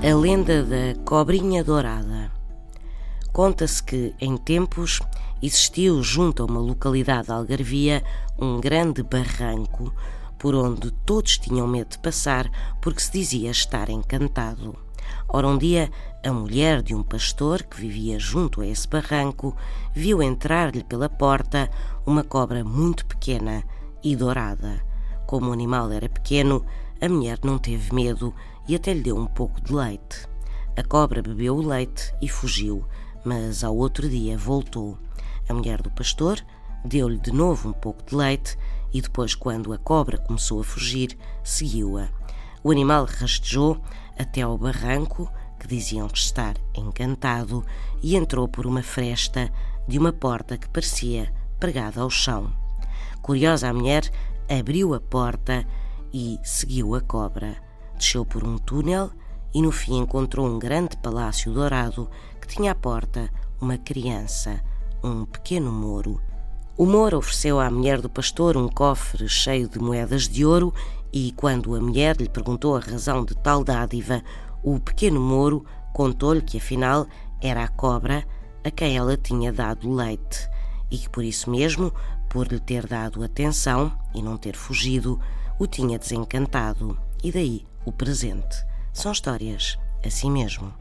A lenda da cobrinha dourada. Conta-se que, em tempos, existiu junto a uma localidade algarvia um grande barranco por onde todos tinham medo de passar porque se dizia estar encantado. Ora, um dia, a mulher de um pastor que vivia junto a esse barranco viu entrar-lhe pela porta uma cobra muito pequena e dourada. Como o animal era pequeno, a mulher não teve medo e até lhe deu um pouco de leite. A cobra bebeu o leite e fugiu, mas ao outro dia voltou. A mulher do pastor deu-lhe de novo um pouco de leite e depois, quando a cobra começou a fugir, seguiu-a. O animal rastejou até ao barranco, que diziam estar encantado, e entrou por uma fresta de uma porta que parecia pregada ao chão. Curiosa a mulher, abriu a porta e seguiu a cobra. Desceu por um túnel e no fim encontrou um grande palácio dourado que tinha à porta uma criança, um pequeno Moro. O Moro ofereceu à mulher do pastor um cofre cheio de moedas de ouro e, quando a mulher lhe perguntou a razão de tal dádiva, o pequeno Moro contou-lhe que afinal era a cobra a quem ela tinha dado leite e que por isso mesmo, por lhe ter dado atenção e não ter fugido, o tinha desencantado, e daí o presente. São histórias assim mesmo.